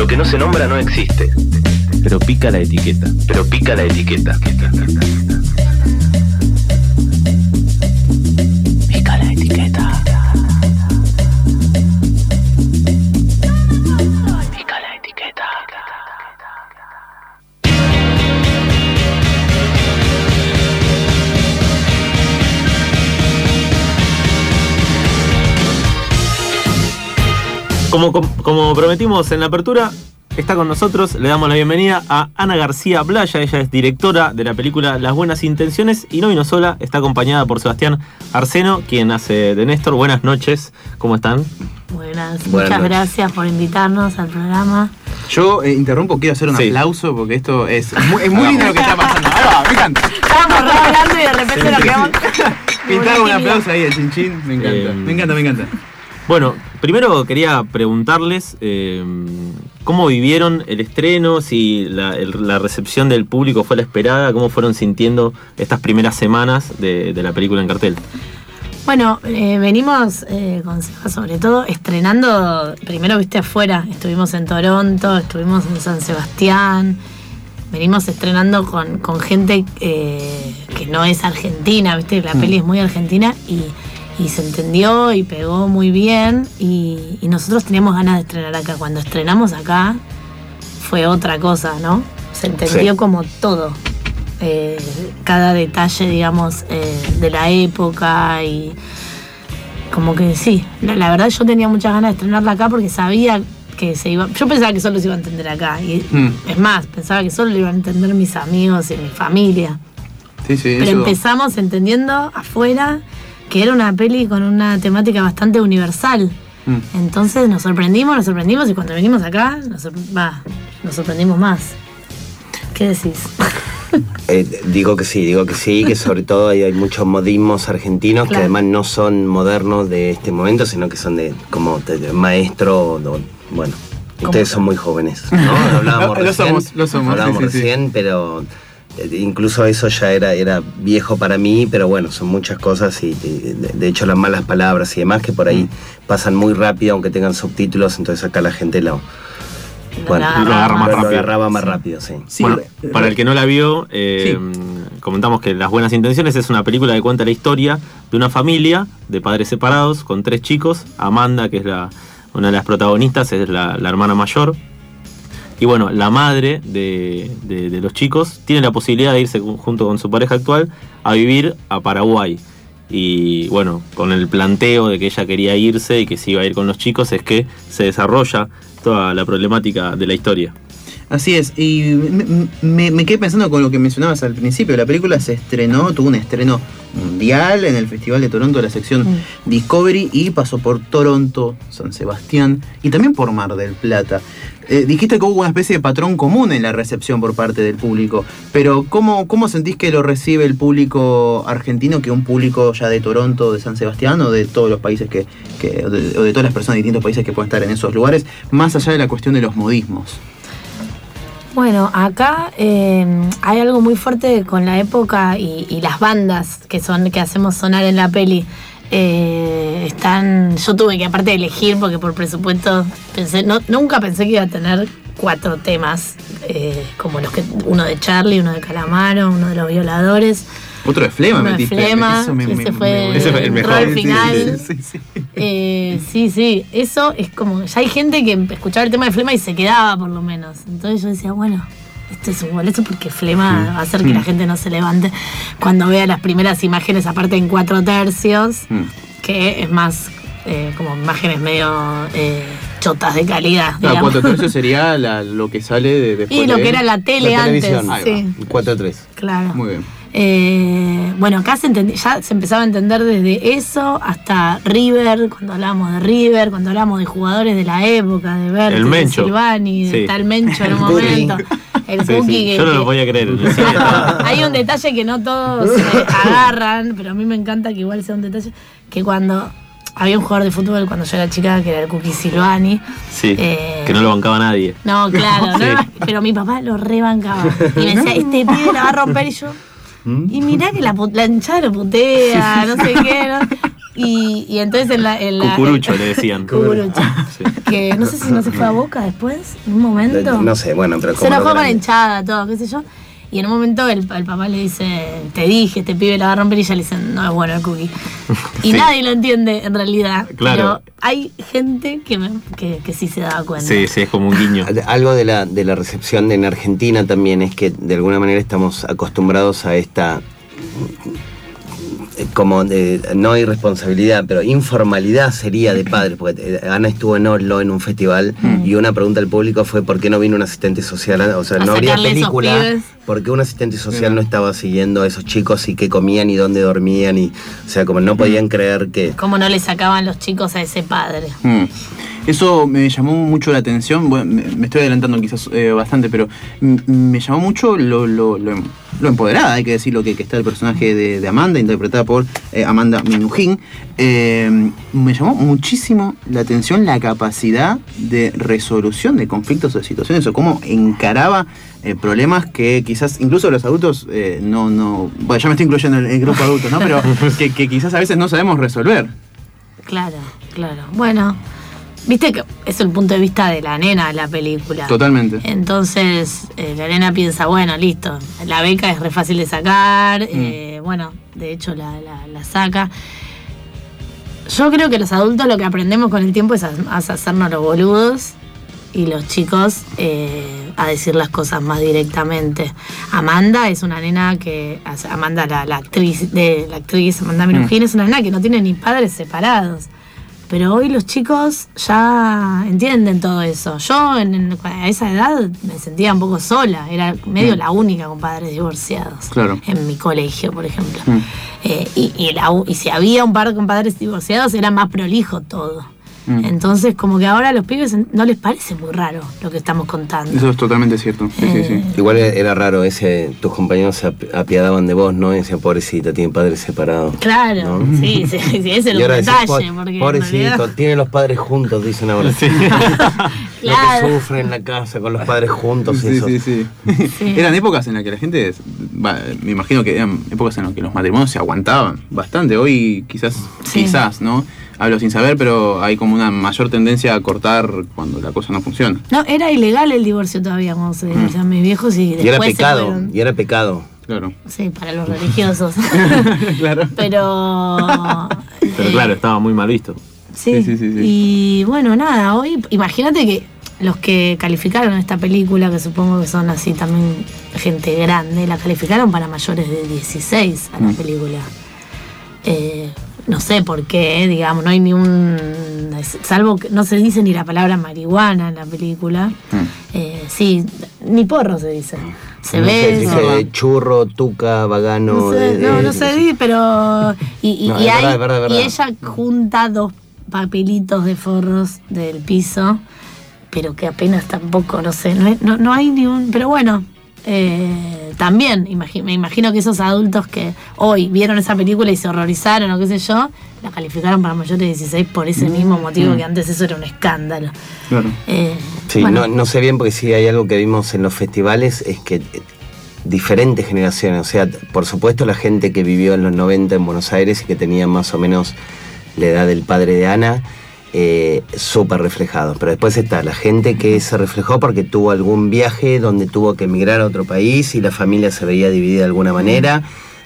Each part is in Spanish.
Lo que no se nombra no existe. Pero pica la etiqueta. Pero pica la etiqueta. Como, como prometimos en la apertura, está con nosotros, le damos la bienvenida a Ana García Playa, ella es directora de la película Las Buenas Intenciones y no vino sola, está acompañada por Sebastián Arseno, quien hace de Néstor. Buenas noches, ¿cómo están? Buenas, Buenas muchas noches. gracias por invitarnos al programa. Yo eh, interrumpo, quiero hacer un Sí. aplauso porque esto es muy, es muy lindo lo que está pasando. Ahí va, me encanta. Estábamos re hablando y de repente nos quedamos. Pintaba un aplauso ahí, el chinchín. Me encanta, Eh, me encanta, me encanta. Bueno, primero quería preguntarles eh, cómo vivieron el estreno, si la, el- la recepción del público fue la esperada, cómo fueron sintiendo estas primeras semanas de, de la película en cartel. Bueno, eh, venimos eh, con sobre todo estrenando, primero viste afuera, estuvimos en Toronto, estuvimos en San Sebastián, venimos estrenando con, con gente eh, que no es argentina, viste, la peli es muy argentina y, y se entendió y pegó muy bien y, y nosotros teníamos ganas de estrenar acá. Cuando estrenamos acá fue otra cosa, ¿no? Se entendió Sí. como todo. Eh, cada detalle, digamos, eh, de la época y como que sí, la, la verdad yo tenía muchas ganas de estrenarla acá porque sabía que se iba, yo pensaba que solo se iba a entender acá y Mm. es más, pensaba que solo lo iban a entender mis amigos y mi familia. Sí, sí, Pero eso. empezamos entendiendo afuera que era una peli con una temática bastante universal. Mm. Entonces nos sorprendimos, nos sorprendimos y cuando venimos acá nos, sorprendimos más. ¿Qué decís? Eh, digo que sí, digo que sí, que sobre todo hay, hay muchos modismos argentinos que además no son modernos de este momento, sino que son de como de- de maestro, bueno, ustedes son muy jóvenes, ¿no? Hablábamos Lo recién, somos, lo somos, hablábamos sí, sí, sí. recién, pero incluso eso ya era, era viejo para mí, pero bueno, son muchas cosas y, y de, de hecho las malas palabras y demás que por ahí pasan muy rápido aunque tengan subtítulos, entonces acá la gente lo, bueno, agarra lo agarra más lo rápido. agarraba más rápido, sí. Sí, bueno, eh, para el que no la vio, eh, comentamos que Las Buenas Intenciones es una película que cuenta la historia de una familia de padres separados con tres chicos. Amanda, que es la, una de las protagonistas, es la, la hermana mayor. Y bueno, la madre de, de- de los chicos tiene la posibilidad de irse ju- junto con su pareja actual a vivir a Paraguay. Y bueno, con el planteo de que ella quería irse y que se iba a ir con los chicos, es que se desarrolla toda la problemática de la historia. Así es, y me, me- me quedé pensando con lo que mencionabas al principio. La película se estrenó, tuvo un estreno mundial en el Festival de Toronto, la sección Mm. Discovery, y pasó por Toronto, San Sebastián y también por Mar del Plata. Eh, dijiste que hubo una especie de patrón común en la recepción por parte del público, pero ¿cómo, ¿cómo sentís que lo recibe el público argentino que un público ya de Toronto, de San Sebastián o de todos los países que, o, de, todas las personas de distintos países que pueden estar en esos lugares, más allá de la cuestión de los modismos? Bueno, acá eh, hay algo muy fuerte con la época y, y las bandas que son que hacemos sonar en la peli. Eh, están, yo tuve que aparte de elegir porque por presupuesto pensé, no, nunca pensé que iba a tener cuatro temas eh, como los que uno de Charlie, uno de Calamaro, uno de los violadores. Otro de Flema, Uno de metiste. Flema, Eso me- ese me- fue me- Ese fue el mejor. al final. Sí, sí, sí. Eh, sí, sí, eso es como, ya hay gente que escuchaba el tema de Flema y se quedaba por lo menos. Entonces yo decía, bueno, esto es un golazo porque Flema va a hacer que la gente no se levante cuando vea las primeras imágenes, aparte en cuatro tercios, Mm. que es más eh, como imágenes medio eh, chotas de calidad. Claro, digamos. cuatro tercios sería la- lo que sale de después Y lo de- que era la tele la antes, sí, 4-3. claro. Muy bien. Eh, bueno, acá se ya se empezaba a entender desde eso hasta River, cuando hablábamos de River, cuando hablábamos de jugadores de la época, de Berti, El de Mencho. Silvani, de Sí. tal Mencho en un El Cookie. momento. El Sí, cookie sí, que- Yo no lo que- podía creer. Hay un detalle que no todos eh, agarran, pero a mí me encanta que igual sea un detalle, que cuando había un jugador de fútbol cuando yo era chica que era el Cookie Silvani. sí, Eh, que no lo bancaba nadie. No, claro, Sí. pero mi papá lo rebancaba. Y me decía, este pibe la va a romper y yo. Y mirá que la, la hinchada lo putea, no sé qué. ¿no? Y, y entonces en la. En la Cucurucho le decían. Cucurucho. Sí. Que no sé si no se fue a boca después, en un momento. No sé, bueno, pero Se como enojó lo con la hinchada, todo, qué sé yo. Y en un momento el, el papá le dice, te dije, este pibe la va a romper y ella le dice, no es bueno el cookie. Y Sí. nadie lo entiende en realidad. Claro. Pero hay gente que, me- que, que sí se daba cuenta. Sí, sí, es como un guiño. Algo de la, de la recepción en Argentina también es que de alguna manera estamos acostumbrados a esta como de, no irresponsabilidad, pero informalidad sería de padres, porque eh, Ana estuvo en Oslo en un festival y una pregunta del público fue ¿por qué no vino un asistente social? O sea, A no habría película, pibes. ¿por qué un asistente social no estaba siguiendo a esos chicos y qué comían y dónde dormían? y O sea, como no podían creer que... Cómo no le sacaban los chicos a ese padre. Eso me llamó mucho la atención, bueno, me, estoy adelantando quizás eh, bastante, pero me llamó mucho lo, lo, lo, lo empoderada, hay que decirlo, que, que está el personaje de, de Amanda, interpretada por eh, Amanda Minujín. Eh, me llamó muchísimo la atención la capacidad de resolución de conflictos o de situaciones, o cómo encaraba eh, problemas que quizás incluso los adultos eh, no, no, bueno, ya me estoy incluyendo en el grupo de adultos, ¿no? Pero que, que quizás a veces no sabemos resolver. Claro, claro. Bueno, viste que es el punto de vista de la nena de la película. Totalmente. Entonces, eh, la nena piensa, bueno, listo, la beca es re fácil de sacar, eh, bueno, de hecho la, la- la saca. Yo creo que los adultos lo que aprendemos con el tiempo es a, a hacernos los boludos y los chicos eh, a decir las cosas más directamente. Amanda es una nena que, Amanda la, la actriz, de, la actriz Amanda Minujín es una nena que no tiene ni padres separados. Pero hoy los chicos ya entienden todo eso. Yo en- en- a esa edad me sentía un poco sola, era medio la única con padres divorciados. Claro. En mi colegio, por ejemplo. Mm. Eh, y, y la y si había un par con padres divorciados era más prolijo todo. Mm. Entonces como que ahora a los pibes no les parece muy raro lo que estamos contando. Eso es totalmente cierto. Sí, sí, sí. Igual era raro, ese, tus compañeros se ap- apiadaban de vos, ¿no? Y decían, pobrecita, tiene padres separados. Claro, ¿No? sí, sí, sí, ese es el detalle. "Po- pobrecito, realidad- tiene los padres juntos, dicen ahora. Lo Claro. que sufre en la casa con los padres juntos Sí, eso. sí, sí. Sí. Eran épocas en las que la gente, va, me imagino que eran épocas en las que los matrimonios se aguantaban bastante. Hoy quizás, Sí. quizás, ¿no? Hablo sin saber, pero hay como una mayor tendencia a cortar cuando la cosa no funciona. No, era ilegal el divorcio todavía cuando se divorciaron mis viejos y después Y era pecado, fueron. y era pecado. Claro. Sí, para los religiosos. Claro. Pero. Pero eh, claro, estaba muy mal visto. Sí, Sí, sí, sí, sí. Y bueno, nada, hoy imagínate que los que calificaron esta película, que supongo que son así también gente grande, la calificaron para mayores de 16 a la Mm. película. Eh, no sé por qué, digamos, no hay ni un. Salvo que no se dice ni la palabra marihuana en la película. Mm. Eh, sí, ni porro se dice. Se No ve. eso. dice churro, tuca, vagano. No sé, de- no, de- no sé, di, pero. Y, hay- verdad, verdad, es y verdad. ella junta dos papelitos de forros del piso, pero que apenas tampoco, no sé, no, no hay ni un. Pero bueno, eh, también imagi- me imagino que esos adultos que hoy vieron esa película y se horrorizaron o qué sé yo, la calificaron para mayores de 16 por ese mismo motivo que antes eso era un escándalo. Claro. Eh, Sí, bueno, no, no sé bien porque sí hay algo que vimos en los festivales, es que eh, diferentes generaciones, o sea, por supuesto la gente que vivió en los 90 en Buenos Aires y que tenía más o menos la edad del padre de Ana, eh, súper reflejados. Pero después está la gente que se reflejó porque tuvo algún viaje donde tuvo que emigrar a otro país y la familia se veía dividida de alguna manera.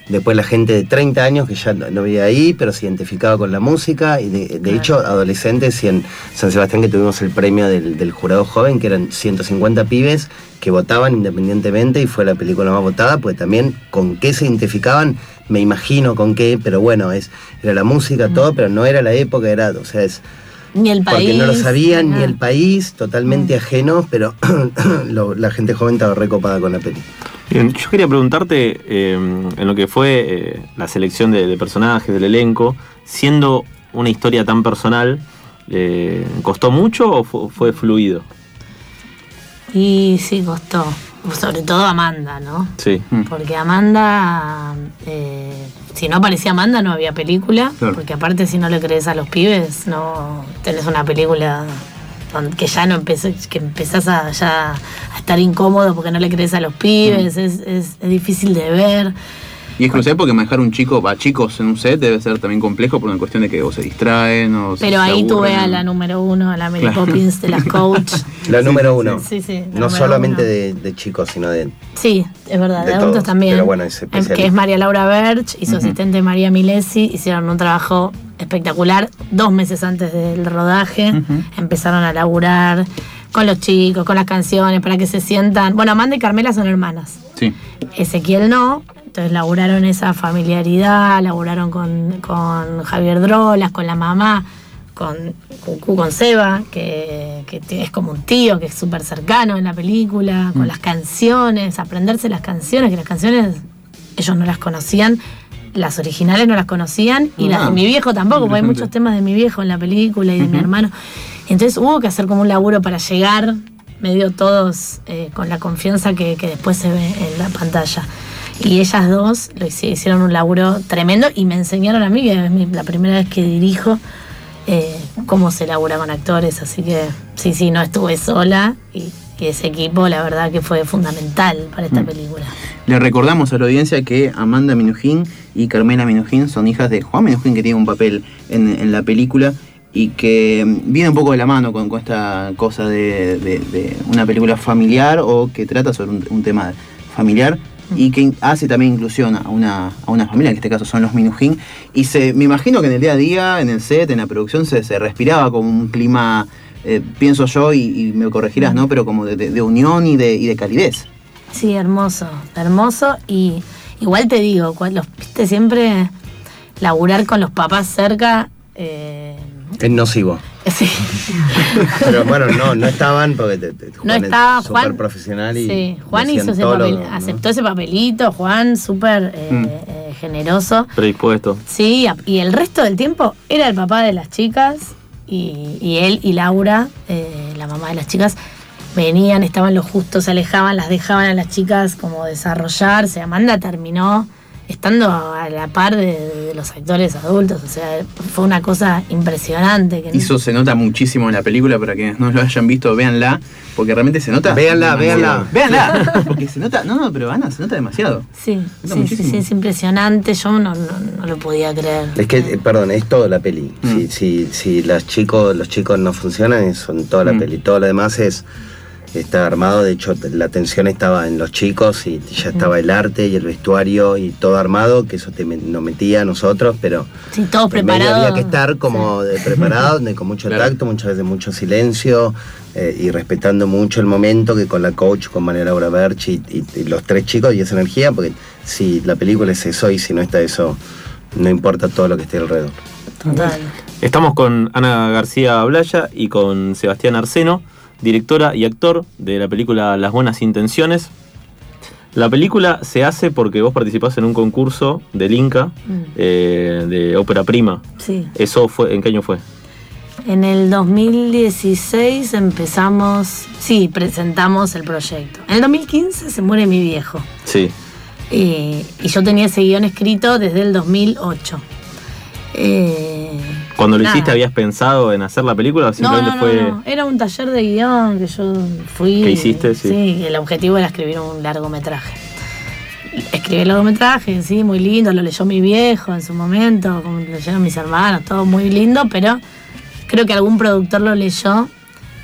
Después la gente de 30 años que ya no no veía ahí, pero se identificaba con la música. Y de, de Claro. hecho, adolescentes y en San Sebastián que tuvimos el premio del, del jurado joven, que eran 150 pibes que votaban independientemente y fue la película más votada, pues también con qué se identificaban, me imagino con qué, pero bueno, es, era la música, todo, pero no era la época, era, o sea, es ni el país. porque no lo sabían, ni el país, totalmente ajenos, pero lo- la gente joven estaba recopada con la película. Bien, yo quería preguntarte eh, en lo que fue eh, la selección de, de personajes, del elenco, siendo una historia tan personal, eh, ¿costó mucho o fu- fue fluido? Y sí, costó. Sobre todo Amanda, ¿no? Sí. Mm. Porque Amanda, eh, si no aparecía Amanda no había película, Claro. porque aparte si no le crees a los pibes, no tenés una película que ya no empezás, que empezás a, ya a estar incómodo porque no le crees a los pibes, es, es- es difícil de ver. Y es crucial porque manejar un chico, va chicos en un set debe ser también complejo por una cuestión de que o se distraen o se Pero ahí aburren. tuve a la número uno, a la Mary Claro. Poppins de las coach. La número uno. Sí, sí. No número solamente uno. de, de chicos, sino de. Sí, es verdad, de, de adultos todos, también. pero bueno, es especial. Que es María Laura Berch y su asistente María Milesi. Hicieron un trabajo espectacular dos meses antes del rodaje. Empezaron a laburar con los chicos, con las canciones, para que se sientan. Bueno, Amanda y Carmela son hermanas. Sí. Ezequiel no. Entonces laburaron esa familiaridad, laburaron con, con Javier Drolas, con la mamá, con Cucú, con Seba, que, es como un tío, que es súper cercano en la película, con las canciones, aprenderse las canciones, que las canciones ellos no las conocían, las originales no las conocían, y las de Ah, mi viejo tampoco, porque hay muchos temas de mi viejo en la película y de mi hermano. Entonces hubo que hacer como un laburo para llegar medio todos eh, con la confianza que, que después se ve en la pantalla. Y ellas dos lo hici- hicieron un laburo tremendo y me enseñaron a mí, que es la primera vez que dirijo, eh, cómo se labura con actores. Así que sí, sí, no estuve sola y, y ese equipo la verdad que fue fundamental para esta película. Le recordamos a la audiencia que Amanda Minujín y Carmela Minujín son hijas de Juan Minujín, que tiene un papel en, en la película y que viene un poco de la mano con, con esta cosa de, de- de una película familiar o que trata sobre un, un tema familiar y que hace también inclusión a una, a una familia, que en este caso son los Minujín. Y se, me imagino que en el día a día, en el set, en la producción, se, se respiraba como un clima, eh, pienso yo, y, y me corregirás, ¿no? Pero como de, de- de unión y de, y de calidez. Sí, hermoso, hermoso. Y igual te digo, los, viste, siempre laburar con los papás cerca. eh, Es nocivo. sí. Pero bueno, no, no estaban porque te, te- No Juan es estaba súper Juan. profesional y. Sí, Juan hizo ese papel, ¿no? aceptó ese papelito, Juan, súper eh, Mm. eh, generoso. Predispuesto. Sí, y el resto del tiempo era el papá de las chicas y, y él y Laura, eh, la mamá de las chicas, venían, estaban los justos, se alejaban, las dejaban a las chicas como desarrollarse. Amanda terminó estando a la par de, de los actores adultos, o sea, fue una cosa impresionante. Que Y Eso se nota muchísimo en la película, para quienes no lo hayan visto, véanla, porque realmente se nota. Véanla, véanla. Véanla, porque se nota, no, no, pero Ana, se nota demasiado. Sí, Nota sí, sí, es impresionante, yo no, no, no lo podía creer. Es que, eh, perdón, es toda la peli. Mm. Si, si, si los, chicos, los chicos no funcionan, son toda la Mm. peli. Todo lo demás es está armado. De hecho, la atención estaba en los chicos y ya estaba el arte y el vestuario y todo armado, que eso te nos metía a nosotros, pero Sí, todos preparados. había que estar como de preparado, de- con mucho Claro. tacto, muchas veces mucho silencio eh, y respetando mucho el momento que con la coach, con María Laura Berch y, y- y los tres chicos y esa energía, porque si la película es eso y si no está eso, no importa todo lo que esté alrededor. Total. Estamos con Ana García Blaya y con Sebastián Arseno, directora y actor de la película Las Buenas Intenciones. La película se hace porque vos participás en un concurso del Inca Mm. eh, de ópera prima. Sí. ¿Eso fue, en qué año fue? En el 2016 empezamos, sí, presentamos el proyecto. En el 2015 se muere mi viejo. Sí. Eh, y yo tenía ese guion escrito desde el 2008. Eh, Cuando lo nada. hiciste, ¿habías pensado en hacer la película o No, simplemente no, no, fue.? no. Era un taller de guion que yo fui. ¿Qué hiciste? Sí. Sí, el objetivo era escribir un largometraje. Escribí el largometraje, sí, muy lindo, lo leyó mi viejo en su momento, como lo leyeron mis hermanos, todo muy lindo, pero creo que algún productor lo leyó,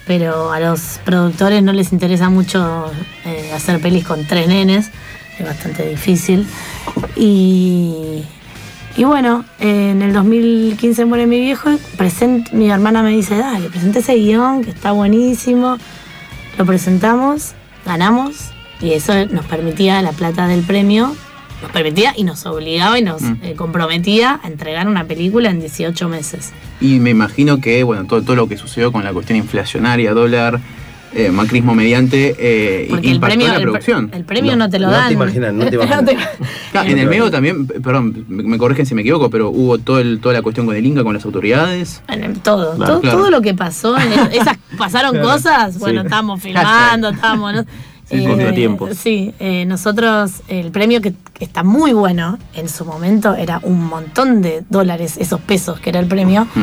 pero a los productores no les interesa mucho eh, hacer pelis con tres nenes, es bastante difícil. Y, y bueno, en el 2015 muere mi viejo, present, mi hermana me dice, dale, presenté ese guion que está buenísimo, lo presentamos, ganamos y eso nos permitía la plata del premio, nos permitía y nos obligaba y nos Mm. eh, comprometía a entregar una película en 18 meses. Y me imagino que, bueno, todo, todo lo que sucedió con la cuestión inflacionaria, dólar, eh, macrismo mediante, eh, Porque el premio, en la el, producción. el premio No, no, te lo no dan. te imaginas, no te imaginas. Claro, en el medio también, perdón, me me corrigen si me equivoco, pero hubo todo el, toda la cuestión con el Inca, con las autoridades. Todo, Claro. todo, Claro. todo lo que pasó, esas pasaron Claro. cosas, bueno, Sí. estábamos filmando, estábamos, ¿no? Sí, contratiempos. Sí, eh, nosotros, el premio que, que está muy bueno en su momento era un montón de dólares, esos pesos que era el premio, Mm.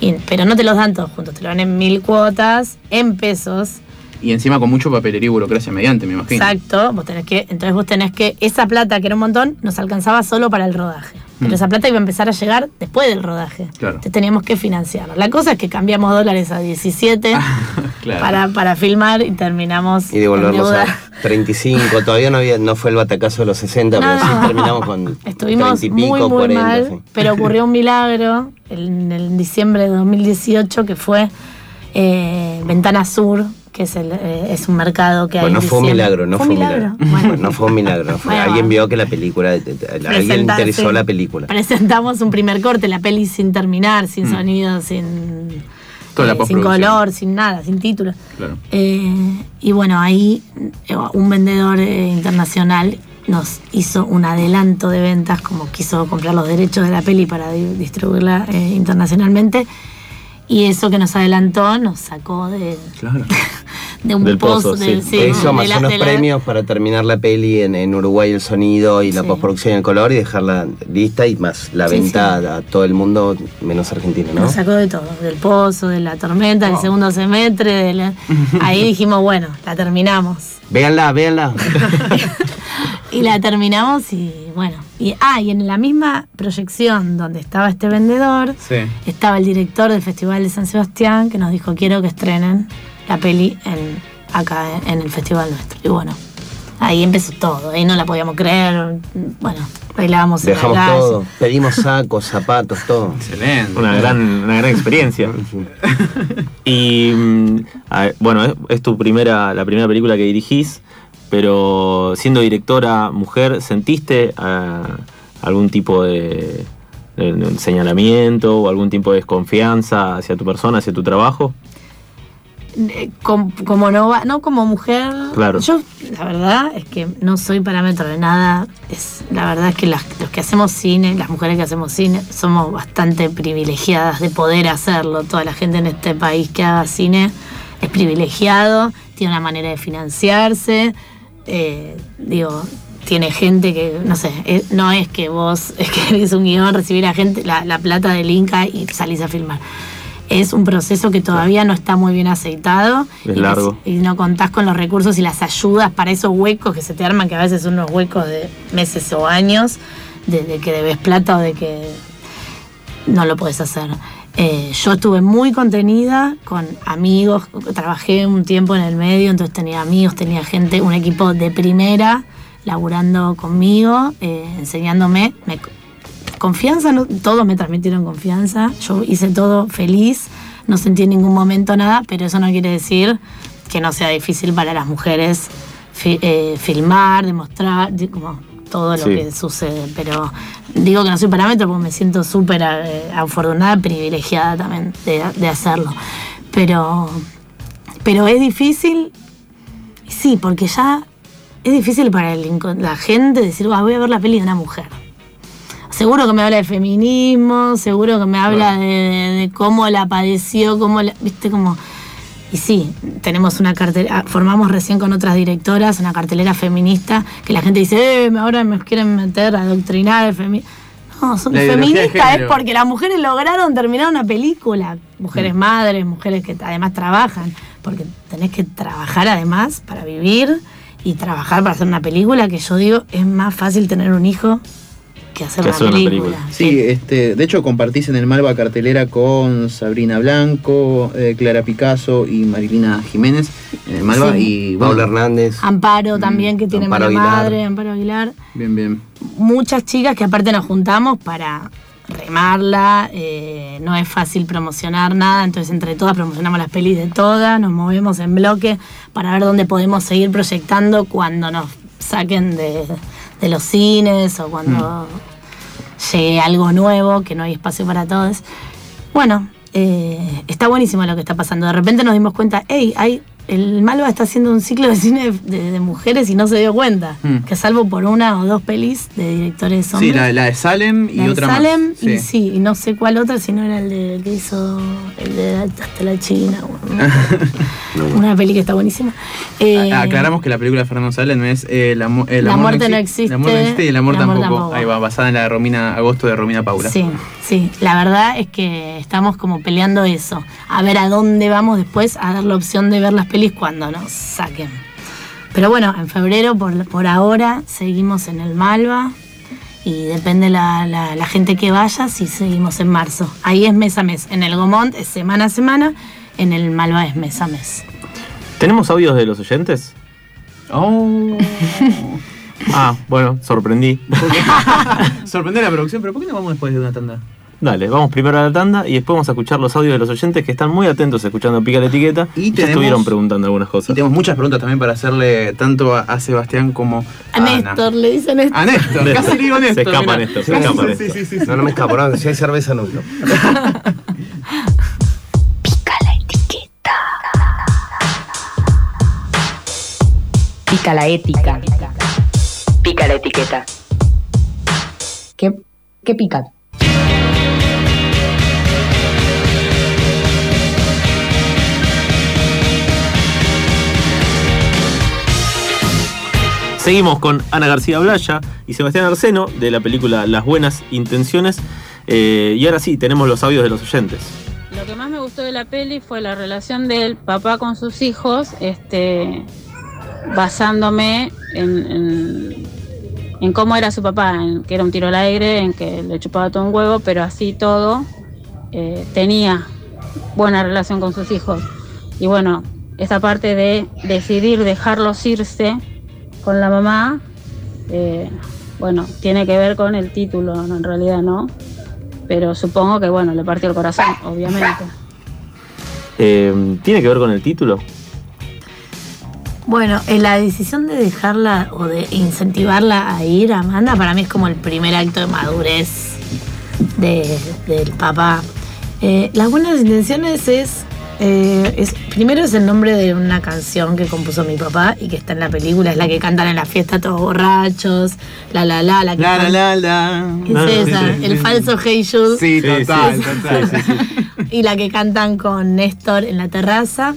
y- pero no te los dan todos juntos, te lo dan en mil cuotas, en pesos, Y encima con mucho papelería y burocracia mediante, me imagino. Exacto, vos tenés que, entonces vos tenés que, esa plata que era un montón, nos alcanzaba solo para el rodaje. Pero Mm. esa plata iba a empezar a llegar después del rodaje. Claro. Entonces teníamos que financiarlo. La cosa es que cambiamos dólares a 17 Claro. para, para filmar y terminamos Y devolverlos a deuda. 35. Todavía no había, no fue el batacazo de los 60, pero sí terminamos con Estuvimos 30 y pico, muy, muy 40. mal, sí. pero ocurrió un milagro en diciembre de 2018 que fue eh, Ventana Sur, que es, el, eh, es un mercado que hay no fue un milagro, no fue un milagro. Bueno, No fue un milagro. fue- Bueno, alguien bueno. vio que la película, alguien interesó la película. Presentamos un primer corte, la peli sin terminar, sin Mm. sonido, sin, Toda la eh, sin color, sin nada, sin título. Claro. Eh, y bueno, ahí eh, un vendedor internacional nos hizo un adelanto de ventas, como quiso comprar los derechos de la peli para di- distribuirla internacionalmente. Y eso que nos adelantó nos sacó de, Claro. de un Del pozo, pozo, de, sí. sí, Eso más unos la- premios para terminar la peli en, en Uruguay, el sonido y la Sí. postproducción y el color y dejarla lista y más la Sí, venta sí. a todo el mundo, menos Argentina, ¿no? Nos sacó de todo, del pozo, de la tormenta, del segundo semestre. de la- Ahí dijimos, bueno, la terminamos. Véanla, véanla. Y la terminamos y bueno. Y, ah, y en la misma proyección donde estaba este vendedor, Sí. estaba el director del Festival de San Sebastián que nos dijo, quiero que estrenen la peli en, acá en, el festival nuestro. Y bueno, ahí empezó todo, ahí no la podíamos creer. Bueno, bailábamos en Dejamos todo. Pedimos sacos, zapatos, todo. Excelente. Una gran, una gran experiencia. Y mm, ver, bueno, es, es tu primera, la primera película que dirigís, pero siendo directora mujer, ¿sentiste ah, algún tipo de, de- de señalamiento o algún tipo de desconfianza hacia tu persona, hacia tu trabajo? Eh, com- como no va- no como mujer Claro. yo la verdad es que no soy parámetro de nada es la verdad es que las- los que hacemos cine las mujeres que hacemos cine somos bastante privilegiadas de poder hacerlo toda la gente en este país que haga cine es privilegiado tiene una manera de financiarse eh, digo tiene gente que, no sé, eh, no es que vos escribís un guion, recibir a gente la, la plata del Inca y salís a filmar. Es un proceso que todavía no está muy bien aceitado. Es y largo. Y no contás con los recursos y las ayudas para esos huecos que se te arman, que a veces son unos huecos de meses o años, de, de que debes plata o de que no lo puedes hacer. Eh, yo estuve muy contenida con amigos, trabajé un tiempo en el medio, entonces tenía amigos, tenía gente, un equipo de primera laburando conmigo, eh, enseñándome. Me- confianza, no- todos me transmitieron confianza, yo hice todo feliz, no sentí en ningún momento nada, pero eso no quiere decir que no sea difícil para las mujeres fi- eh, filmar, demostrar, como todo lo Sí. que sucede. Pero digo que no soy parámetro porque me siento súper eh, afortunada, privilegiada también de, de hacerlo. Pero, pero es difícil, sí, porque ya es difícil para el la gente decir, "Ah, voy a ver la peli de una mujer. Seguro que me habla de feminismo, seguro que me habla de, de- de cómo la padeció, cómo la, viste, como... Y sí, tenemos una cartelera, formamos recién con otras directoras una cartelera feminista que la gente dice, eh, ahora me quieren meter a adoctrinar el feminismo. No, son feministas es porque las mujeres lograron terminar una película. Mujeres Mm. madres, mujeres que además trabajan, porque tenés que trabajar además para vivir y trabajar para hacer una película, que yo digo, es más fácil tener un hijo que hacer, Que una, hacer una película. película. Sí, este, de hecho compartís en el Malva cartelera con Sabrina Blanco, eh, Clara Picasso y Marilina Jiménez en el Malva Sí. y bueno, Paula Hernández. Amparo también, que tiene Amparo mala Aguilar. madre, Amparo Aguilar. bien, bien. Muchas chicas que aparte nos juntamos para remarla, eh, no es fácil promocionar nada, entonces entre todas promocionamos las pelis de todas, nos movemos en bloque para ver dónde podemos seguir proyectando cuando nos saquen de, de los cines o cuando llegue algo nuevo, que no hay espacio para todos. Bueno, eh, está buenísimo lo que está pasando. De repente nos dimos cuenta, hey, hay, el Malva está haciendo un ciclo de cine de, de mujeres y no se dio cuenta. Mm. Que salvo por una o dos pelis de directores hombres. Sí, la, la de Salem y La de otra Salem más. y sí, y no sé cuál otra, si no era el, de, el que hizo el de hasta la China. Una peli que está buenísima. Eh, Ah, Aclaramos que la película de Fernando Sala no es eh, la, eh, La muerte no exi- existe, La muerte no existe y el amor, tampoco. tampoco. Ahí va, basada en la de Romina Agosto de Romina Paula. Sí, sí. La verdad es que estamos como peleando eso. A ver a dónde vamos después a dar la opción de ver las pelis cuando nos saquen. Pero bueno, en febrero por, por ahora seguimos en el Malva y depende la, la, la gente que vaya si seguimos en marzo. Ahí es mes a mes. En el Gomont es semana a semana, en el Malva es mes a mes. ¿Tenemos audios de los oyentes? Oh. Ah, bueno, sorprendí. Sorprender la producción, pero ¿por qué no vamos después de una tanda? Dale, vamos primero a la tanda y después vamos a escuchar los audios de los oyentes que están muy atentos escuchando Pica la Etiqueta Y y ya tenemos- estuvieron preguntando algunas Y cosas. tenemos muchas preguntas también para hacerle tanto a, a Sebastián como a, A Néstor, le dicen Néstor. A Néstor, casi le digo Se Néstor. escapa se Sí, escapa sí, Néstor. Sí, sí, sí. No, no me escapo, no, si hay cerveza no. no. Pica la etiqueta. Pica la ética. Pica la etiqueta. ¿Qué, qué pica? Seguimos con Ana García Blaya y Sebastián Arseno de la película Las Buenas Intenciones. Eh, y ahora sí, tenemos los audios de los oyentes. Lo que más me gustó de la peli fue la relación del papá con sus hijos, este, basándome en, cómo era su papá, en que era un tiro al aire, en que le chupaba todo un huevo, pero así todo eh, tenía buena relación con sus hijos. Y bueno, esa parte de decidir dejarlos irse con la mamá, eh, bueno, tiene que ver con el título, ¿no? en realidad no, pero supongo que bueno, le partió el corazón, obviamente. Eh, ¿Tiene que ver con el título? Bueno, eh, la decisión de dejarla o de incentivarla a ir a Amanda para mí es como el primer acto de madurez de- del papá. Eh, las buenas intenciones es, eh, es. Primero es el nombre de una canción que compuso mi papá y que está en la película, es la que cantan en la fiesta todos borrachos, la la la, la que La la la la. Es No, esa, sí, sí, el falso Hey Jude. Sí, Sí, total, sí, total. y la que cantan con Néstor en la terraza.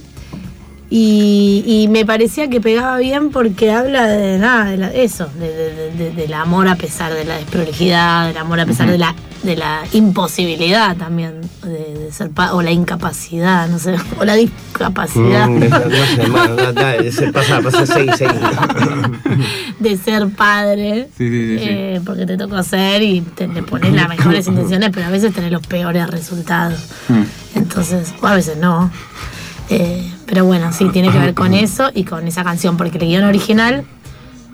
Y, y me parecía que pegaba bien porque habla de nada, de la- eso, de- de- de- de- del amor a pesar de la desprolijidad, del amor a pesar de la de la imposibilidad también de, de ser pa- o la incapacidad, no sé, o la discapacidad Mm, no sé, ese pasa, pasa seis, seis. de ser padre. Sí, sí, sí, sí. eh, porque te tocó ser y te, le pones las mejores intenciones, pero a veces tenés los peores resultados. Mm. Entonces, o a veces no. Eh, pero bueno, sí, tiene que ver con eso y con esa canción, porque el guion original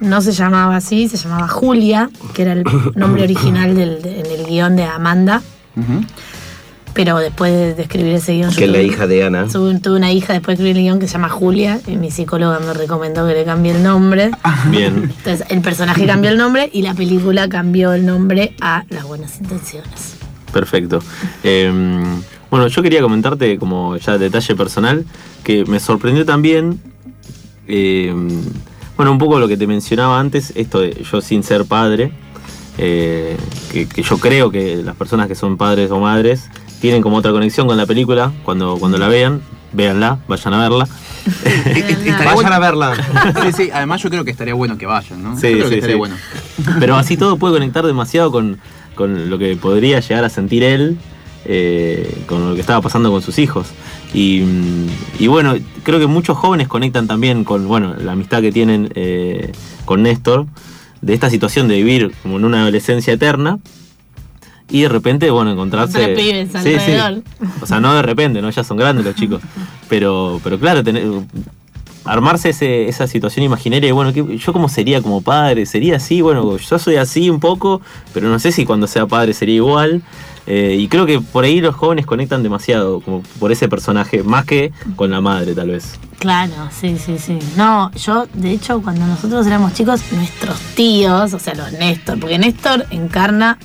no se llamaba así, se llamaba Julia, que era el nombre original del, de- en el guion de Amanda. Pero después de, de escribir ese guion, Que es la tuve- hija de Ana. tuve, tuve una hija después de escribir el guion que se llama Julia y mi psicóloga me recomendó que le cambie el nombre. Bien. Entonces, el personaje cambió el nombre y la película cambió el nombre a Las Buenas Intenciones. Perfecto. Eh, bueno, yo quería comentarte como ya detalle personal que me sorprendió también, eh, bueno, un poco lo que te mencionaba antes, esto de yo sin ser padre, eh, que, que yo creo que las personas que son padres o madres tienen como otra conexión con la película cuando, cuando la vean, véanla, vayan a verla. Vayan a verla. Sí, sí, además yo creo que estaría bueno que vayan, ¿no? Sí, Yo creo sí, que estaría sí. bueno. Pero así todo puede conectar demasiado con, con lo que podría llegar a sentir él, eh, con lo que estaba pasando con sus hijos. Y, mm, y bueno, creo que muchos jóvenes conectan también con bueno, la amistad que tienen eh, con Néstor, de esta situación de vivir como en una adolescencia eterna. Y de repente, bueno, encontrarse. Pibes alrededor. O sea, no de repente, ¿no? Ya son grandes los chicos. Pero, pero claro, tener, armarse ese- esa situación imaginaria de, bueno, ¿qué- yo cómo sería como padre, sería así, bueno, yo soy así un poco, pero no sé si cuando sea padre sería igual. Eh, y creo que por ahí los jóvenes conectan demasiado, como por ese personaje, más que con la madre tal vez. Claro, sí, sí, sí. No, yo, de hecho, cuando nosotros éramos chicos, nuestros tíos, o sea, los Néstor, porque Néstor encarna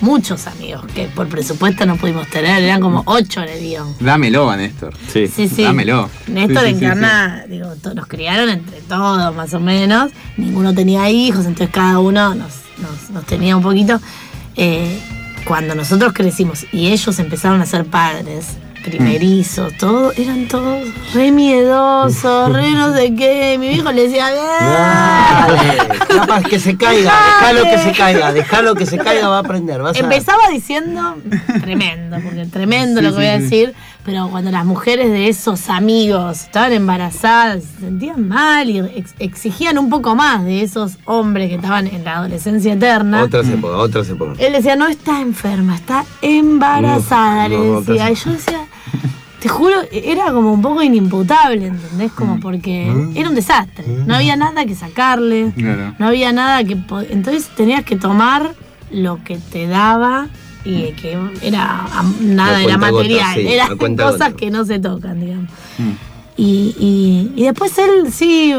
muchos amigos que por presupuesto no pudimos tener, eran como ocho en el guion. Dámelo a Néstor. Sí. Sí, sí. Dámelo. Néstor Sí, sí, sí, encarna, digo, nos criaron entre todos, más o menos. Ninguno tenía hijos, entonces cada uno nos, nos- nos tenía un poquito. Eh, cuando nosotros crecimos y ellos empezaron a ser padres, primerizos, todo, eran todos re miedosos, re no sé qué. Mi viejo le decía. Dale, capaz que se caiga, déjalo que se caiga, déjalo que se caiga, va a aprender. Vas a- Empezaba diciendo tremendo, porque tremendo lo que voy a decir, pero cuando las mujeres de esos amigos estaban embarazadas, se sentían mal y ex- exigían un poco más de esos hombres que estaban en la adolescencia eterna. Otras épocas, otras épocas. Él decía, no está enferma, está embarazada, Uf, le no, decía. no, Y yo decía, te juro, era como un poco inimputable, ¿entendés? Como porque era un desastre. No había nada que sacarle, Claro. no había nada que... Entonces tenías que tomar lo que te daba y que era nada, era material, sí, eran cosas que no se tocan, digamos. Mm. Y, y- y después él sí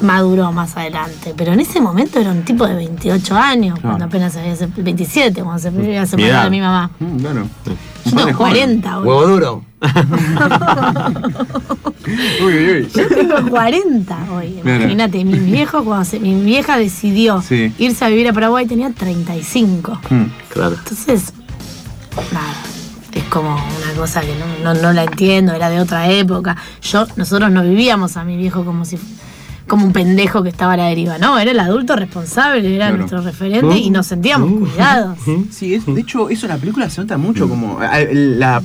maduró más adelante, pero en ese momento era un tipo de 28 años, cuando apenas se había sep- 27, cuando se había separado de mi mamá. Mm, claro. Yo tengo joven. 40, boludo. Huevo duro. Uy, uy, uy. Yo tengo 40 hoy. Claro. Imagínate, mi viejo, cuando se- mi vieja decidió Sí. irse a vivir a Paraguay, tenía 35. Mm. Claro. Entonces, nada, es como una cosa que no, no, no la entiendo, era de otra época. Yo, nosotros no vivíamos a mi viejo como si como un pendejo que estaba a la deriva, no, era el adulto responsable, era Claro. nuestro referente y nos sentíamos cuidados. Sí, es- de hecho, eso en la película se nota mucho como. La,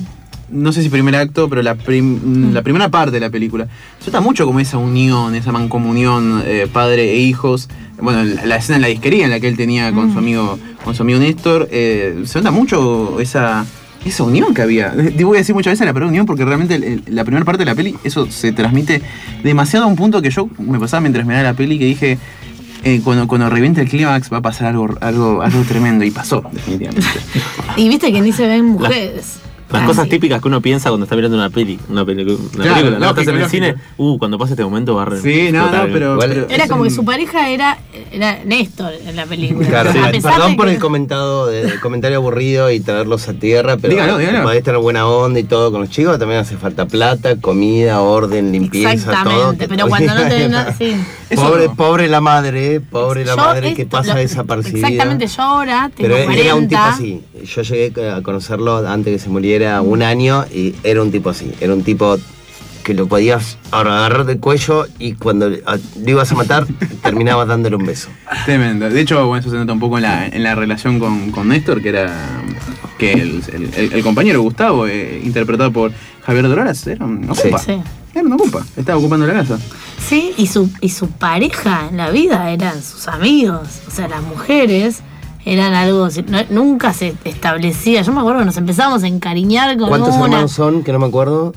no sé si primer acto, pero la, prim- la primera parte de la película. Se nota mucho como esa unión, esa mancomunión eh, padre e hijos. Bueno, la, la escena en la disquería en la que él tenía con su amigo, con su amigo Néstor. eh, se nota mucho esa. Esa unión que había. Te voy a decir muchas veces la palabra unión porque realmente el- el- la primera parte de la peli, eso se transmite demasiado a un punto que yo me pasaba mientras miraba la peli que dije, eh, cuando, cuando revienta el clímax va a pasar algo, algo, algo tremendo. Y pasó, definitivamente. Y viste que ni se ven mujeres. Las Ah, cosas típicas que uno piensa cuando está mirando una peli, una, peli- una Claro, película, ¿no? Estás en el cine, uh, cuando pasa este momento va a re- Sí, no, pero. Era como un- que su pareja era, era Néstor en la película. Claro, perdón por que- el comentado, el comentario aburrido y traerlos a tierra, pero Dígalo, dígalo. podés tener buena onda y todo con los chicos, también hace falta plata, comida, orden, limpieza, todo. Exactamente, pero cuando no te. no- sí. Pobre, no. pobre la madre, pobre la Yo madre que pasa lo- desapercibida. Exactamente, yo ahora tengo Pero él 40. era un tipo así. Yo llegué a conocerlo antes que se muriera un año y era un tipo así. Era un tipo que lo podías agarrar del cuello y cuando lo ibas a matar terminabas dándole un beso. Tremendo. De hecho, bueno, eso se nota un poco en la, en la relación con, con Néstor, que era. que el, el- el- el compañero Gustavo, eh, interpretado por Javier Dolores, era un ocupa. Sí. Era un ocupa. Estaba ocupando la casa. Sí, y su, y su pareja en la vida eran sus amigos. O sea, las mujeres eran algo. no- nunca se establecía. Yo me acuerdo que nos empezábamos a encariñar con ¿Cuántos una. hermanos son? Que no me acuerdo.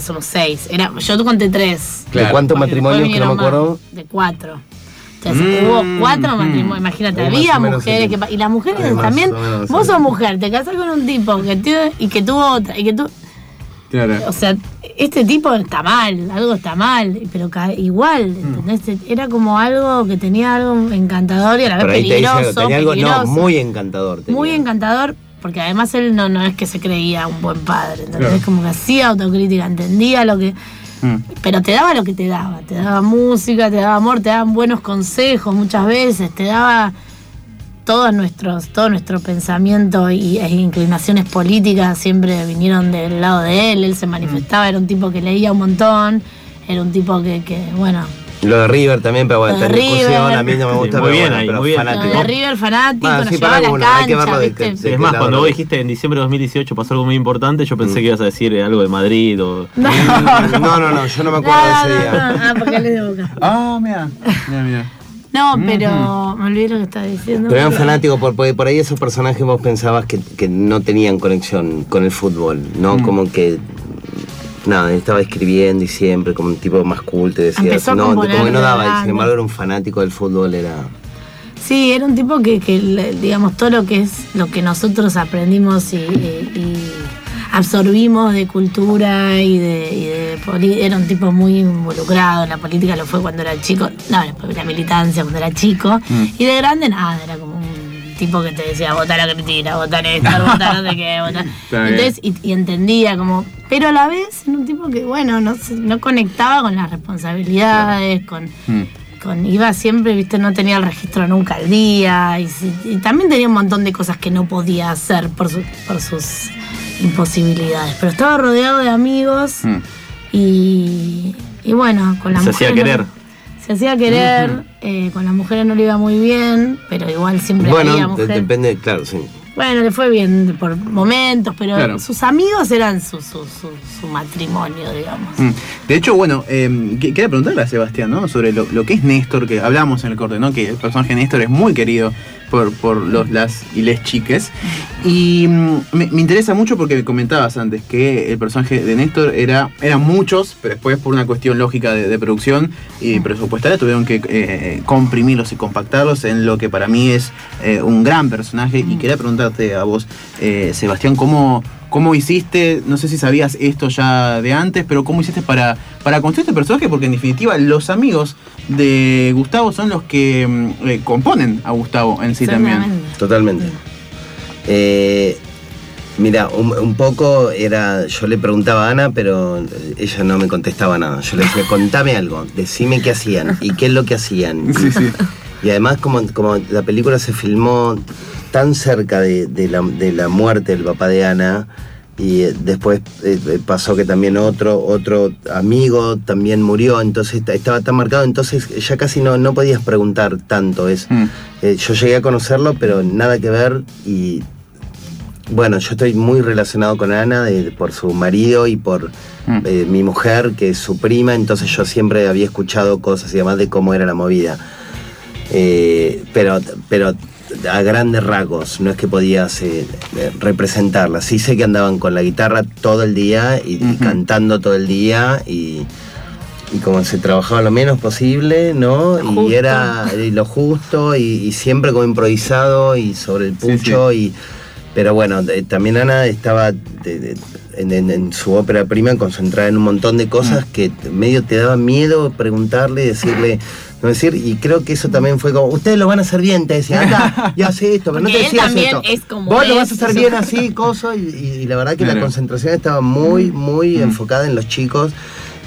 Somos seis. Era, yo conté tres. ¿De cuántos matrimonios que no me acuerdo? De cuatro. Entonces, Mm, hubo cuatro mm. matrimonios. Imagínate, había mujeres que. Y las mujeres también. Vos sos mujer, te casás con un tipo que tuvo, y que tuvo otra. Y que tu, Claro. o sea, este tipo está mal, algo está mal, pero igual, ¿entendés? Era como algo que tenía algo encantador y a la vez Pero ahí te dice peligroso. algo, tenía algo, peligroso. no, muy encantador. tenía. Muy encantador, porque además él no, no es que se creía un buen padre, ¿entendés? Claro. Como que hacía autocrítica, entendía lo que. Mm. Pero te daba lo que te daba, te daba música, te daba amor, te daban buenos consejos muchas veces, te daba todos nuestros, todo nuestro pensamiento y, e inclinaciones políticas siempre vinieron del lado de él, él se manifestaba, era un tipo que leía un montón, era un tipo que, que bueno, Lo de River también, pero bueno, discusión River. a mí no me gusta. muy pero bien bueno, ahí, pero muy bien. lo fanático. de River fanático, Ah, nos sí, llevaba a la Es más, cuando vos dijiste en diciembre de 2018 pasó algo muy importante, yo pensé que ibas a decir algo de Madrid o... No. No, no, no, yo no me acuerdo de ese no, día. no, ah, porque él es de boca. Ah, mira. Mira, mira. No, pero me olvidé lo que estaba diciendo. Pero eran fanáticos, por, por ahí esos personajes vos pensabas que, que no tenían conexión con el fútbol, ¿no? Mm. Como que. Nada, estaba escribiendo y siempre, como un tipo más cool, te decías. Empezó a No, como que no daba, y sin embargo era un fanático del fútbol, era. Sí, era un tipo que, que, digamos, todo lo que es lo que nosotros aprendimos y, y- y absorbimos de cultura y de, y de era un tipo muy involucrado en la política, lo fue cuando era chico, no, la, militancia cuando era chico, y de grande nada, era como un tipo que te decía, vota la Cristina, vota Néstor, vota no sé qué, vota. Está bien. Entonces, y, y entendía como, pero a la vez era un tipo que, bueno, no, no conectaba con las responsabilidades, con Mm. Con iba siempre, viste, no tenía el registro nunca al día y, también tenía un montón de cosas que no podía hacer por, su- por sus imposibilidades. Pero estaba rodeado de amigos Mm. y, y bueno, con las Se hacía no- querer. se hacía querer, eh, con las mujeres no le iba muy bien, pero igual siempre había Bueno, de- mujeres. depende, claro, sí. Bueno, le fue bien por momentos, pero Claro. sus amigos eran su, su, su, su matrimonio, digamos. Mm. De hecho, bueno, eh, que- quería preguntarle a Sebastián, ¿no? Sobre lo, lo que es Néstor, que hablamos en el corte, ¿no? Que el personaje de Néstor es muy querido por, por los, las y les chiques. Y mm, me, me interesa mucho porque me comentabas antes que el personaje de Néstor era, eran muchos, pero después por una cuestión lógica de, de producción y presupuestaria tuvieron que eh, comprimirlos y compactarlos en lo que para mí es eh, un gran personaje. Y quería preguntarte a vos, eh, Sebastián, ¿cómo, ¿cómo hiciste? No sé si sabías esto ya de antes, pero ¿cómo hiciste para, para construir este personaje? Porque en definitiva los amigos de Gustavo son los que mm, eh, componen a Gustavo en sí también. Totalmente. Eh, mira, un, un poco era. Yo le preguntaba a Ana, pero ella no me contestaba nada. Yo le decía, contame algo, decime qué hacían y qué es lo que hacían. Sí, sí. Y además, como, como la película se filmó tan cerca de, de la, de la muerte del papá de Ana, y eh, después eh, eh, pasó que también otro, otro amigo también murió, entonces esta- estaba tan marcado, entonces ya casi no, no podías preguntar tanto. Es, Mm. eh, yo llegué a conocerlo, pero nada que ver y bueno, yo estoy muy relacionado con Ana de- por su marido y por Mm. eh, mi mujer, que es su prima, entonces yo siempre había escuchado cosas y además de cómo era la movida. Eh, pero, pero a grandes rasgos, no es que podías eh, eh, representarla. Sí sé que andaban con la guitarra todo el día y, cantando todo el día y, y como se trabajaba lo menos posible, ¿no? Justo. Y era lo justo y, y siempre como improvisado y sobre el Sí, pucho y... Pero bueno, también Ana estaba de- de- en, en- en su ópera prima concentrada en un montón de cosas que medio te daba miedo preguntarle, decirle, no decir, y creo que eso también fue como, ustedes lo van a hacer bien, te decía, anda y hace esto, pero no te decías también esto. es como Vos lo es, vas a hacer eso. bien así, coso, y, la verdad que la concentración estaba muy, muy Mm. enfocada en los chicos.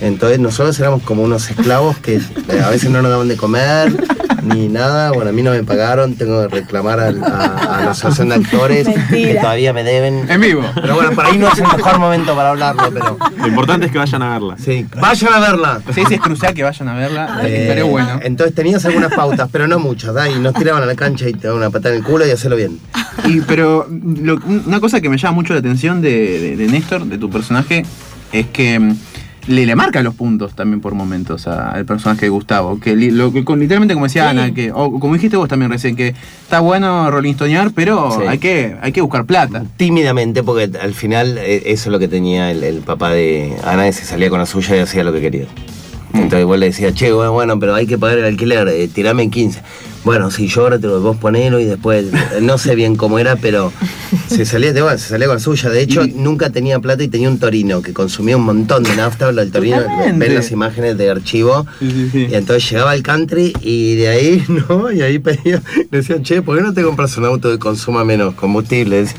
Entonces nosotros éramos como unos esclavos que eh, a veces no nos daban de comer ni nada. Bueno, a mí no me pagaron, tengo que reclamar al- a, a la asociación de actores que todavía me deben. En vivo. Pero bueno, por ahí no es el mejor momento para hablarlo, pero Lo importante es que vayan a verla. sí, vayan a verla. Sí, sí, es crucial que vayan a verla. Eh, estaría bueno. Entonces tenías algunas pautas, pero no muchas, ¿da? y nos tiraban a la cancha y te daban una patada en el culo y hacerlo bien. Y, pero lo- una cosa que me llama mucho la atención de, de- de Néstor, de tu personaje, es que mm, le, le marca los puntos también por momentos a- al personaje de Gustavo. Que li- lo, que con- literalmente como decía Sí. Ana, que, o como dijiste vos también recién, que está bueno Rolling Stonear, pero Sí. hay, que, hay que buscar plata. Tímidamente, porque al final eh, eso es lo que tenía el, el papá de Ana, que se salía con la suya y hacía lo que quería. Entonces vos le decías, che, bueno, bueno, pero hay que pagar el alquiler, eh, tirame en 15. Bueno, si yo ahora te lo vos ponelo y después, eh, no sé bien cómo era, pero se salía, de, bueno, se salía con la suya. De hecho, Y- nunca tenía plata y tenía un torino que consumía un montón de nafta. Lo del torino, Totalmente. ven las imágenes de archivo. Sí, sí, sí. Y entonces llegaba al country y de ahí, ¿no? Y ahí pedía, le decían, che, ¿por qué no te compras un auto que consuma menos combustible?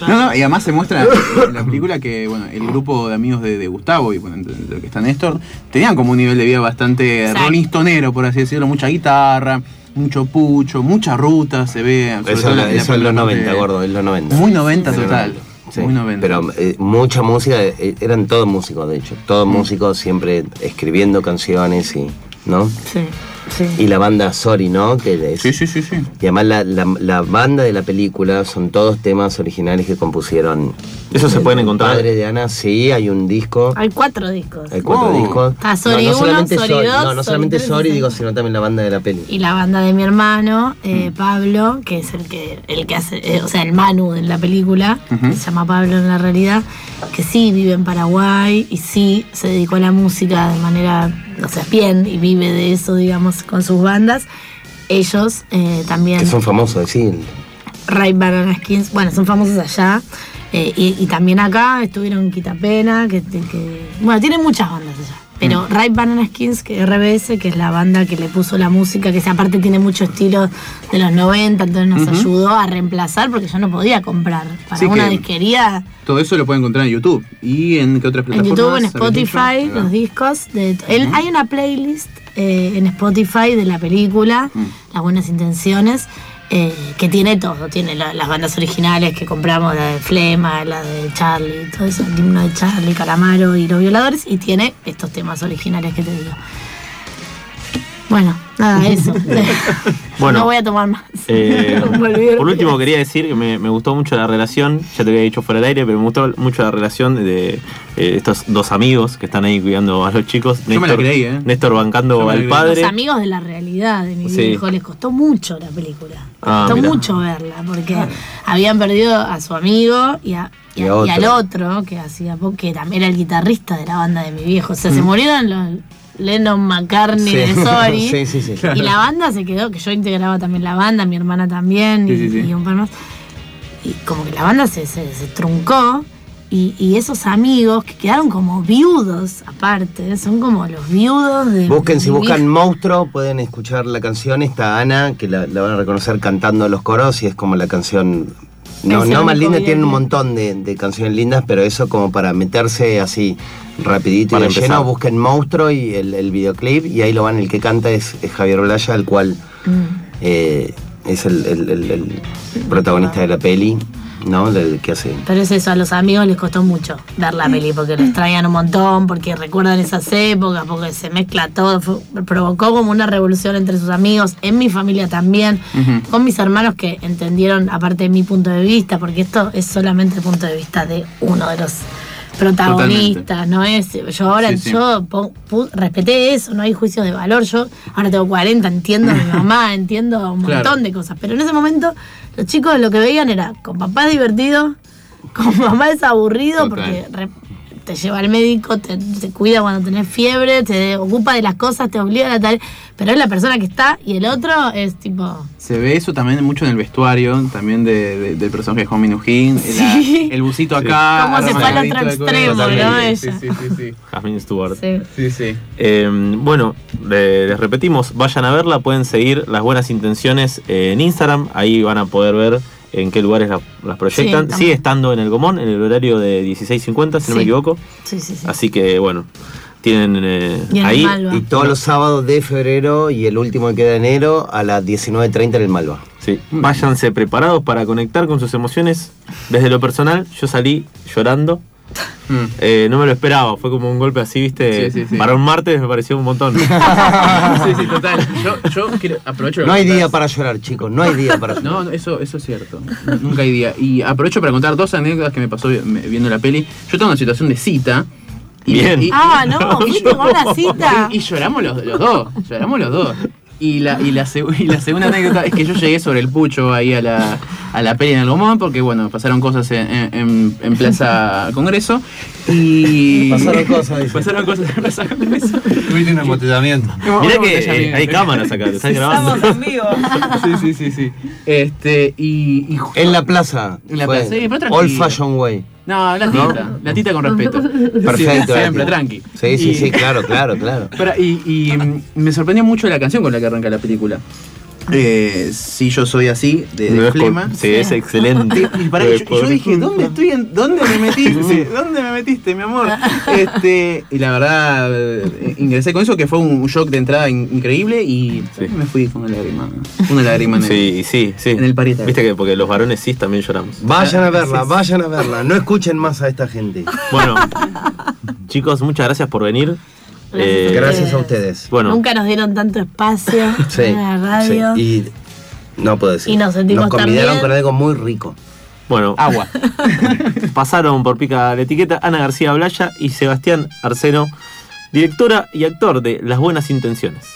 No, no, y además se muestra en la película que bueno, el grupo de amigos de, de Gustavo y bueno, los que está Néstor, tenían como un nivel de vida bastante Exacto. rolistonero, por así decirlo, mucha guitarra, mucho pucho, mucha ruta, se ve. sobre Eso, la- eso es los primera 90, parte. gordo, es los 90. Muy 90 Pero total. 90, sí. Muy 90. Pero eh, mucha música, eh, eran todos músicos, de hecho. Todos músicos siempre escribiendo canciones y. ¿No? Sí, sí. Y la banda Sorry, ¿no? Que es- Sí, sí, sí, sí. Y además la, la- la banda de la película son todos temas originales que compusieron. ¿Eso se pueden el encontrar? Padre de Ana, sí, hay un disco. Hay cuatro discos. Hay cuatro Oh. discos. Está Sorry no, no uno, solamente Sorry Sorry, dos, no, solamente tres, Sorry, Sorry digo, sino también la banda de la peli. Y la banda de mi hermano, eh, Mm. Pablo, que es el que, el que hace, eh, o sea, el Manu en la película, que se llama Pablo en la realidad, que sí vive en Paraguay y sí se dedicó a la música de manera, o sea, bien y vive de eso, digamos, con sus bandas. Ellos eh, también, Que son famosos, sí. Ray Banana Skins, bueno, son famosos allá. eh, y, y también acá estuvieron en Quitapena, que, que- bueno, tienen muchas bandas allá. Pero Ray Banana Skins, que RBS, que es la banda que le puso la música, que aparte tiene mucho estilo de los 90, entonces nos ayudó a reemplazar porque yo no podía comprar. Para una que- disquería, Todo eso lo pueden encontrar en YouTube. ¿Y en qué otras en plataformas? YouTube, en Spotify, los discos. De, él- hay una playlist eh, en Spotify de la película, Mm. Las Buenas Intenciones. Eh, que tiene todo. Tiene la- las bandas originales que compramos, la de Flema, la de Charlie, todo eso, el himno de Charlie, Calamaro y los violadores, y tiene estos temas originales que te digo. Bueno, nada, eso. Bueno. no voy a tomar más. Eh, por último quería decir que me, me gustó mucho la relación, ya te había dicho fuera del aire, pero me gustó mucho la relación de eh, estos dos amigos que están ahí cuidando a los chicos. Yo me la creí, ¿eh? Néstor bancando me al padre. Los amigos de la realidad de mi Sí. viejo les costó mucho la película. Ah, costó mucho verla porque habían perdido a su amigo y, a- y Y a- a y al otro. que hacía que también era el guitarrista de la banda de mi viejo. O sea, Mm. se murieron los Lennon McCartney Sí. de Sorry. Sí, sí, sí. Y la banda se quedó, que yo integraba también la banda, mi hermana también, Sí, y, sí, sí. y un par más. Y como que la banda se, se- se truncó. Y, y esos amigos que quedaron como viudos, aparte, son como los viudos de. Busquen, de si buscan. Monstruo, pueden escuchar la canción. Está Ana, que la, la van a reconocer cantando los coros y es como la canción. No, no más linda, tiene un montón de, de canciones lindas, pero eso como para meterse así rapidito Para y de empezar. lleno, busquen Monstruo y el, el videoclip y ahí lo van, el que canta es, es Javier Olaya, el cual Mm. eh, es el, el- el- el protagonista de la peli, ¿no? Del que hace. Pero es eso, a los amigos les costó mucho ver la peli porque lo extrañan un montón, porque recuerdan esas épocas, porque se mezcla todo. fue- provocó como una revolución entre sus amigos, en mi familia también, con mis hermanos que entendieron, aparte de mi punto de vista, porque esto es solamente el punto de vista de uno de los protagonistas, no es. Yo ahora, Sí, sí. yo respeté eso, no hay juicios de valor. Yo ahora tengo 40, entiendo a mi mamá, entiendo un montón Claro. de cosas. Pero en ese momento, los chicos lo que veían era con papá es divertido, con mamá es aburrido, Total. porque te lleva al médico, te, te cuida cuando tenés fiebre, te ocupa de las cosas, te obliga a la tarea. Pero es la persona que está y el otro es tipo. Se ve eso también mucho en el vestuario, también de, de- del personaje de Juan Minujín. Sí. el busito acá. Cómo se fue al otro extremo. ¿no? Sí, Ella. sí, sí, sí. Jasmine Stewart. Sí. Sí, sí. Eh, bueno, le- les repetimos, vayan a verla, pueden seguir las buenas intenciones eh, en Instagram, ahí van a poder ver en qué lugares la- las proyectan. Sí. Sigue estando en el Gomón, en el horario de 16.50, si no me equivoco. Sí, sí, sí. Así que bueno, tienen eh, Y en el ahí. Malva. Y todos los sábados de febrero y el último que queda de enero a las 19.30 en el Malva. Sí, váyanse preparados para conectar con sus emociones. Desde lo personal, yo salí llorando. Mm. Eh, no me lo esperaba, fue como un golpe así, viste. Sí, sí, sí. Para un martes me pareció un montón. sí, sí, total. Yo, yo quiero, aprovecho No hay contar- día para llorar, chicos, no hay día para llorar. No, no, eso, eso es cierto. Nunca hay día. Y aprovecho para contar dos anécdotas que me pasó viendo la peli. Yo tengo una situación de cita. Y, Bien. y- Ah, no, fuiste con una cita. Y, y lloramos los, los dos, lloramos los dos. Y la, y, la, seg- y la segunda anécdota es que yo llegué sobre el pucho ahí a la, a la peli en el Gomón, porque bueno, pasaron cosas en, en- en Plaza Congreso. Y. Pasaron cosas, dice. Pasaron cosas en Plaza Congreso. Tuviste un embotellamiento. Mirá que eh, hay cámaras acá, te están grabando. Sí, sí, sí, sí. Este, y. y En la plaza. En la plaza, sí, pero tranquilo. Old Fashion Way. No, la tita, la tita con respeto. Perfecto. Sie- Siempre, tranqui. Sí, sí, Y- sí, claro, claro, claro. Y, y, mm, me sorprendió mucho la canción con la que arranca la película. Eh, si yo soy así, de, de Flema. Sí, es excelente. Y pará, yo, yo dije, ¿dónde estoy? En, ¿Dónde me metiste? ¿Dónde me metiste, mi amor? Este, y la verdad, eh, ingresé con eso, que fue un shock de entrada in- increíble y Sí. me fui con una lágrima. Una lágrima en el- Sí, sí, sí. En el parieta. Viste que porque los varones sí también lloramos. Vayan a verla, vayan a verla. No escuchen más a esta gente. Bueno, chicos, muchas gracias por venir. Eh, Gracias a ustedes. Bueno, Nunca nos dieron tanto espacio Sí, en la radio. sí. Y no puedo decir. Y nos sentimos convidaron también. con algo muy rico. bueno, Agua. pasaron por Pica la Etiqueta Ana García Blaya y Sebastián Arceno, directora y actor de Las Buenas Intenciones.